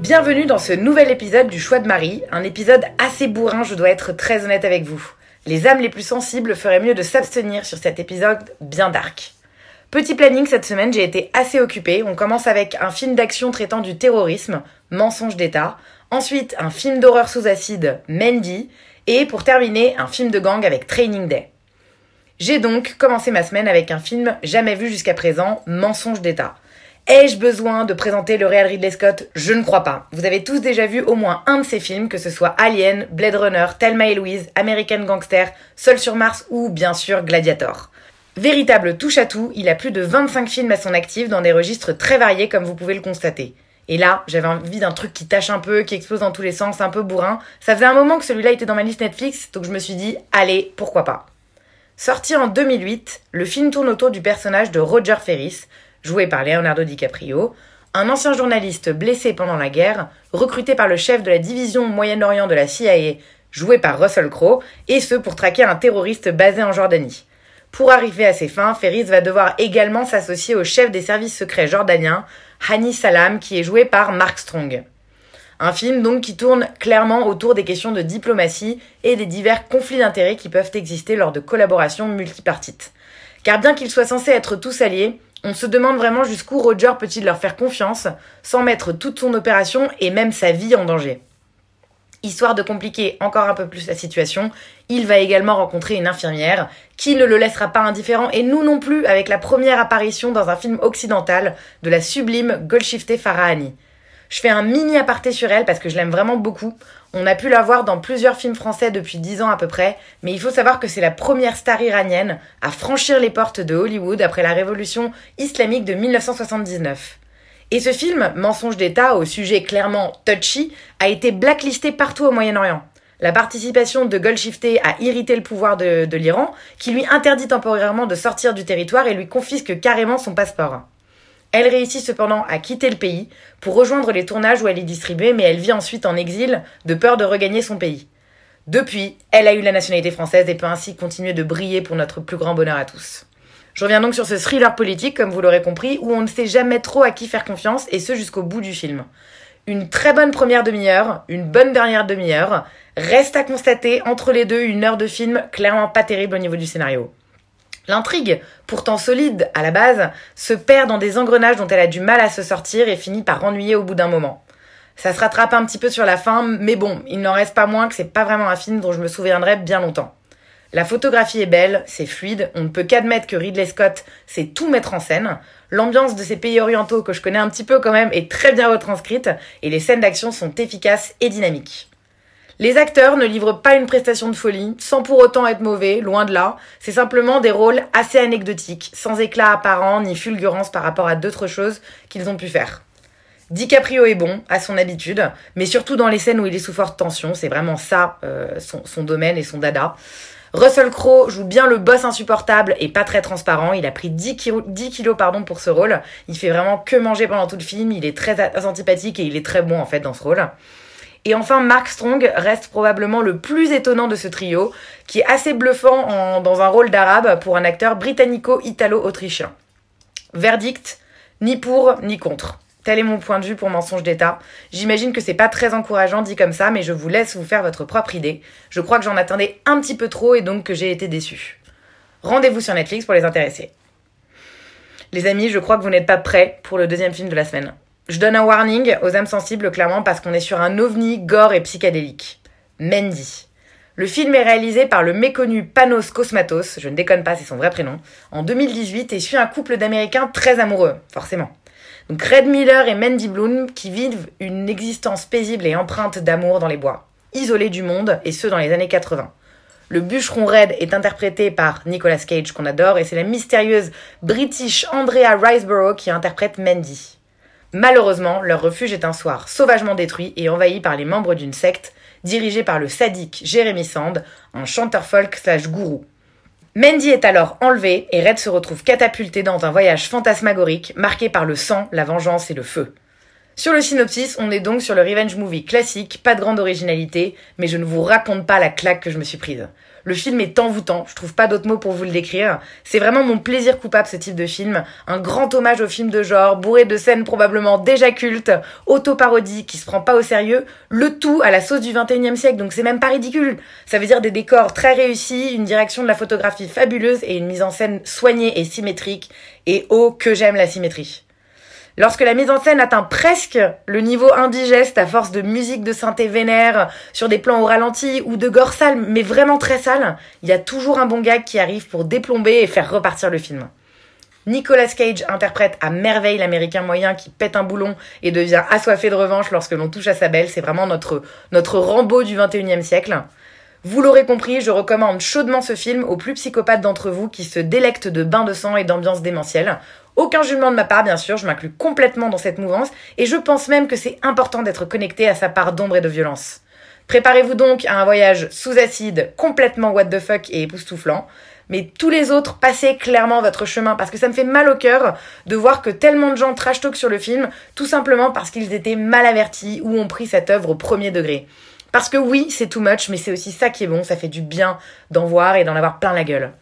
Bienvenue dans ce nouvel épisode du Choix de Marie, un épisode assez bourrin, je dois être très honnête avec vous. Les âmes les plus sensibles feraient mieux de s'abstenir sur cet épisode bien dark. Petit planning cette semaine, j'ai été assez occupée. On commence avec un film d'action traitant du terrorisme, Mensonge d'État. Ensuite, un film d'horreur sous acide, Mandy. Et pour terminer, un film de gang avec Training Day. J'ai donc commencé ma semaine avec un film jamais vu jusqu'à présent, Mensonge d'État. Ai-je besoin de présenter le réel Ridley Scott? Je ne crois pas. Vous avez tous déjà vu au moins un de ces films, que ce soit Alien, Blade Runner, Thelma et Louise, American Gangster, Seul sur Mars ou bien sûr Gladiator. Véritable touche à tout, il a plus de 25 films à son actif dans des registres très variés comme vous pouvez le constater. Et là, j'avais envie d'un truc qui tâche un peu, qui explose dans tous les sens, un peu bourrin. Ça faisait un moment que celui-là était dans ma liste Netflix, donc je me suis dit, allez, pourquoi pas. Sorti en 2008, le film tourne autour du personnage de Roger Ferris, joué par Leonardo DiCaprio, un ancien journaliste blessé pendant la guerre, recruté par le chef de la division Moyen-Orient de la CIA, joué par Russell Crowe, et ce pour traquer un terroriste basé en Jordanie. Pour arriver à ses fins, Ferris va devoir également s'associer au chef des services secrets jordaniens, Hani Salam, qui est joué par Mark Strong. Un film donc qui tourne clairement autour des questions de diplomatie et des divers conflits d'intérêts qui peuvent exister lors de collaborations multipartites. Car bien qu'ils soient censés être tous alliés, on se demande vraiment jusqu'où Roger peut-il leur faire confiance sans mettre toute son opération et même sa vie en danger. Histoire de compliquer encore un peu plus la situation, il va également rencontrer une infirmière qui ne le laissera pas indifférent et nous non plus avec la première apparition dans un film occidental de la sublime Golshifteh Farahani. Je fais un mini aparté sur elle parce que je l'aime vraiment beaucoup. On a pu la voir dans plusieurs films français depuis 10 ans à peu près, mais il faut savoir que c'est la première star iranienne à franchir les portes de Hollywood après la révolution islamique de 1979. Et ce film, Mensonge d'État, au sujet clairement touchy, a été blacklisté partout au Moyen-Orient. La participation de Golshifteh a irrité le pouvoir de, de l'Iran, qui lui interdit temporairement de sortir du territoire et lui confisque carrément son passeport. Elle réussit cependant à quitter le pays pour rejoindre les tournages où elle est distribuée, mais elle vit ensuite en exil de peur de regagner son pays. Depuis, elle a eu la nationalité française et peut ainsi continuer de briller pour notre plus grand bonheur à tous. Je reviens donc sur ce thriller politique, comme vous l'aurez compris, où on ne sait jamais trop à qui faire confiance, et ce jusqu'au bout du film. Une très bonne première demi-heure, une bonne dernière demi-heure. Reste à constater entre les deux une heure de film clairement pas terrible au niveau du scénario. L'intrigue, pourtant solide à la base, se perd dans des engrenages dont elle a du mal à se sortir et finit par ennuyer au bout d'un moment. Ça se rattrape un petit peu sur la fin, mais bon, il n'en reste pas moins que c'est pas vraiment un film dont je me souviendrai bien longtemps. La photographie est belle, c'est fluide, on ne peut qu'admettre que Ridley Scott sait tout mettre en scène. L'ambiance de ces pays orientaux que je connais un petit peu quand même est très bien retranscrite et les scènes d'action sont efficaces et dynamiques. Les acteurs ne livrent pas une prestation de folie, sans pour autant être mauvais, loin de là. C'est simplement des rôles assez anecdotiques, sans éclat apparent ni fulgurance par rapport à d'autres choses qu'ils ont pu faire. DiCaprio est bon, à son habitude, mais surtout dans les scènes où il est sous forte tension, c'est vraiment ça euh, son, son domaine et son dada. Russell Crowe joue bien le boss insupportable et pas très transparent. Il a pris 10 kilos, 10 kilos pardon, pour ce rôle. Il fait vraiment que manger pendant tout le film. Il est très antipathique et il est très bon en fait dans ce rôle. Et enfin, Mark Strong reste probablement le plus étonnant de ce trio, qui est assez bluffant dans un rôle d'arabe pour un acteur britannico-italo-autrichien. Verdict, ni pour ni contre. Tel est mon point de vue pour Mensonge d'État. J'imagine que c'est pas très encourageant dit comme ça, mais je vous laisse vous faire votre propre idée. Je crois que j'en attendais un petit peu trop et donc que j'ai été déçue. Rendez-vous sur Netflix pour les intéresser. Les amis, je crois que vous n'êtes pas prêts pour le deuxième film de la semaine. Je donne un warning aux âmes sensibles clairement parce qu'on est sur un ovni gore et psychédélique. Mandy. Le film est réalisé par le méconnu Panos Cosmatos, je ne déconne pas, c'est son vrai prénom, en 2018 et suit un couple d'Américains très amoureux, forcément. Donc Red Miller et Mandy Bloom qui vivent une existence paisible et empreinte d'amour dans les bois, isolés du monde et ce dans les années 80. Le bûcheron Red est interprété par Nicolas Cage qu'on adore et c'est la mystérieuse British Andrea Riseborough qui interprète Mandy. Malheureusement, leur refuge est un soir sauvagement détruit et envahi par les membres d'une secte dirigée par le sadique Jérémy Sand, un chanteur folk slash gourou. Mandy est alors enlevée et Red se retrouve catapulté dans un voyage fantasmagorique marqué par le sang, la vengeance et le feu. Sur le synopsis, on est donc sur le revenge movie classique, pas de grande originalité, mais je ne vous raconte pas la claque que je me suis prise. Le film est envoûtant, je trouve pas d'autres mots pour vous le décrire. C'est vraiment mon plaisir coupable ce type de film, un grand hommage au film de genre, bourré de scènes probablement déjà cultes, auto-parodie qui se prend pas au sérieux, le tout à la sauce du 21e siècle, donc c'est même pas ridicule. Ça veut dire des décors très réussis, une direction de la photographie fabuleuse et une mise en scène soignée et symétrique, et oh que j'aime la symétrie. Lorsque la mise en scène atteint presque le niveau indigeste à force de musique de synthé vénère sur des plans au ralenti ou de gore sale, mais vraiment très sale, il y a toujours un bon gag qui arrive pour déplomber et faire repartir le film. Nicolas Cage interprète à merveille l'américain moyen qui pète un boulon et devient assoiffé de revanche lorsque l'on touche à sa belle. C'est vraiment notre, notre Rambo du 21e siècle. Vous l'aurez compris, je recommande chaudement ce film aux plus psychopathes d'entre vous qui se délectent de bains de sang et d'ambiance démentielle. Aucun jugement de ma part, bien sûr, je m'inclus complètement dans cette mouvance, et je pense même que c'est important d'être connecté à sa part d'ombre et de violence. Préparez-vous donc à un voyage sous acide, complètement what the fuck et époustouflant, mais tous les autres, passez clairement votre chemin, parce que ça me fait mal au cœur de voir que tellement de gens trash talk sur le film, tout simplement parce qu'ils étaient mal avertis ou ont pris cette œuvre au premier degré. Parce que oui, c'est too much, mais c'est aussi ça qui est bon, ça fait du bien d'en voir et d'en avoir plein la gueule.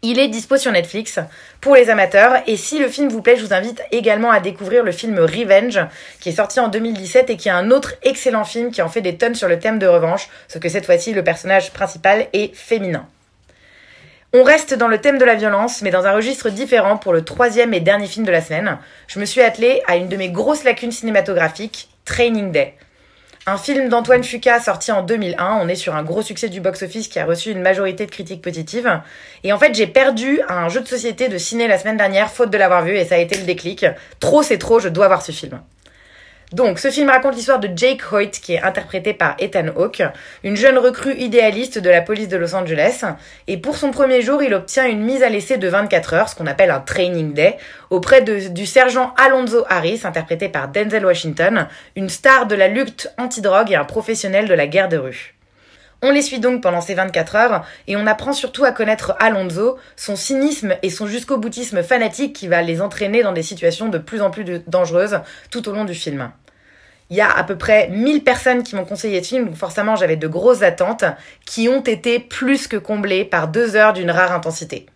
Il est dispo sur Netflix pour les amateurs et si le film vous plaît, je vous invite également à découvrir le film Revenge qui est sorti en 2017 et qui est un autre excellent film qui en fait des tonnes sur le thème de revanche, sauf que cette fois-ci le personnage principal est féminin. On reste dans le thème de la violence, mais dans un registre différent pour le troisième et dernier film de la semaine. Je me suis attelée à une de mes grosses lacunes cinématographiques, Training Day. Un film d'Antoine Fuqua sorti en 2001. On est sur un gros succès du box-office qui a reçu une majorité de critiques positives. Et en fait, j'ai perdu un jeu de société de ciné la semaine dernière, faute de l'avoir vu, et ça a été le déclic. Trop, c'est trop, je dois voir ce film. Donc, ce film raconte l'histoire de Jake Hoyt, qui est interprété par Ethan Hawke, une jeune recrue idéaliste de la police de Los Angeles. Et pour son premier jour, il obtient une mise à l'essai de 24 heures, ce qu'on appelle un training day, auprès du sergent Alonzo Harris, interprété par Denzel Washington, une star de la lutte anti-drogue et un professionnel de la guerre de rue. On les suit donc pendant ces 24 heures et on apprend surtout à connaître Alonso, son cynisme et son jusqu'au boutisme fanatique qui va les entraîner dans des situations de plus en plus dangereuses tout au long du film. Il y a à peu près 1000 personnes qui m'ont conseillé ce film, donc forcément j'avais de grosses attentes qui ont été plus que comblées par deux heures d'une rare intensité.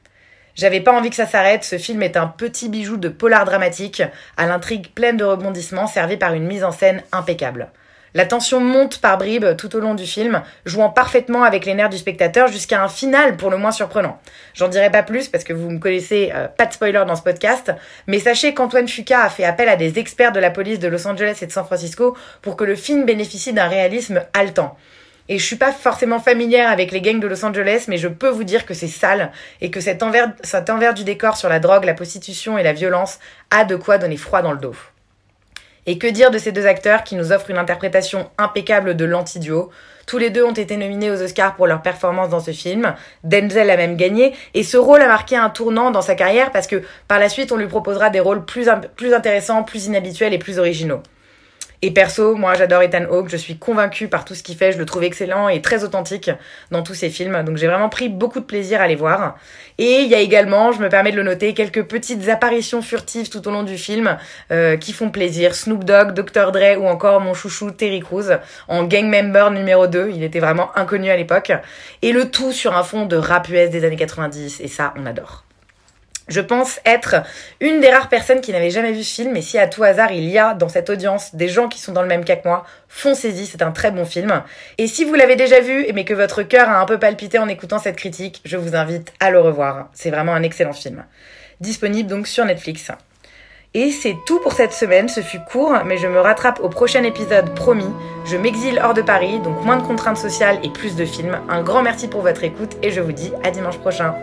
J'avais pas envie que ça s'arrête, ce film est un petit bijou de polar dramatique, à l'intrigue pleine de rebondissements, servi par une mise en scène impeccable. La tension monte par bribes tout au long du film, jouant parfaitement avec les nerfs du spectateur jusqu'à un final pour le moins surprenant. J'en dirai pas plus parce que vous me connaissez, euh, pas de spoiler dans ce podcast, mais sachez qu'Antoine Fuqua a fait appel à des experts de la police de Los Angeles et de San Francisco pour que le film bénéficie d'un réalisme haletant. Et je suis pas forcément familière avec les gangs de Los Angeles, mais je peux vous dire que c'est sale et que envers, cet envers du décor sur la drogue, la prostitution et la violence a de quoi donner froid dans le dos. Et que dire de ces deux acteurs qui nous offrent une interprétation impeccable de l'anti-duo? Tous les deux ont été nominés aux Oscars pour leur performance dans ce film. Denzel a même gagné. Et ce rôle a marqué un tournant dans sa carrière parce que par la suite, on lui proposera des rôles plus, plus intéressants, plus inhabituels et plus originaux. Et perso, moi j'adore Ethan Hawke, je suis convaincue par tout ce qu'il fait, je le trouve excellent et très authentique dans tous ses films, donc j'ai vraiment pris beaucoup de plaisir à les voir. Et il y a également, je me permets de le noter, quelques petites apparitions furtives tout au long du film euh, qui font plaisir. Snoop Dogg, Dr. Dre ou encore mon chouchou Terry Crews en gang member numéro 2, il était vraiment inconnu à l'époque. Et le tout sur un fond de rap US des années 90, et ça on adore. Je pense être une des rares personnes qui n'avait jamais vu ce film, et si à tout hasard il y a dans cette audience des gens qui sont dans le même cas que moi, foncez-y, c'est un très bon film. Et si vous l'avez déjà vu, mais que votre cœur a un peu palpité en écoutant cette critique, je vous invite à le revoir. C'est vraiment un excellent film. Disponible donc sur Netflix. Et c'est tout pour cette semaine, ce fut court, mais je me rattrape au prochain épisode promis. Je m'exile hors de Paris, donc moins de contraintes sociales et plus de films. Un grand merci pour votre écoute et je vous dis à dimanche prochain.